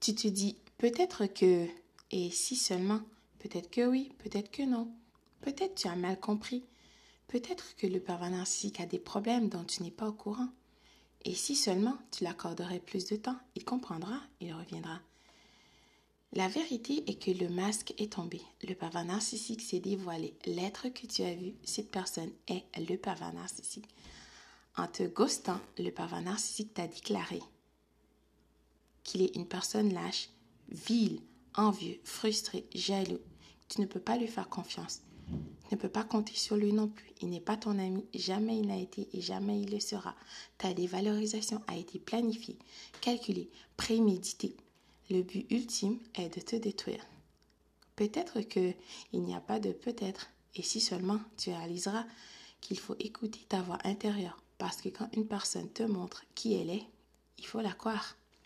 Tu te dis peut-être que, et si seulement, peut-être que oui, peut-être que non, peut-être tu as mal compris, peut-être que le pervers narcissique a des problèmes dont tu n'es pas au courant. Et si seulement tu l'accorderais plus de temps, il comprendra, il reviendra. La vérité est que le masque est tombé. Le pervers narcissique s'est dévoilé. L'être que tu as vu, cette personne est le pervers narcissique. En te ghostant, le pervers narcissique t'a déclaré qu'il est une personne lâche, vile, envieux, frustré, jaloux. Tu ne peux pas lui faire confiance. Tu ne peux pas compter sur lui non plus. Il n'est pas ton ami, jamais il n'a été et jamais il le sera. Ta dévalorisation a été planifiée, calculée, préméditée. Le but ultime est de te détruire. Peut-être que il n'y a pas de peut-être, et si seulement tu réaliseras qu'il faut écouter ta voix intérieure, parce que quand une personne te montre qui elle est, il faut la croire.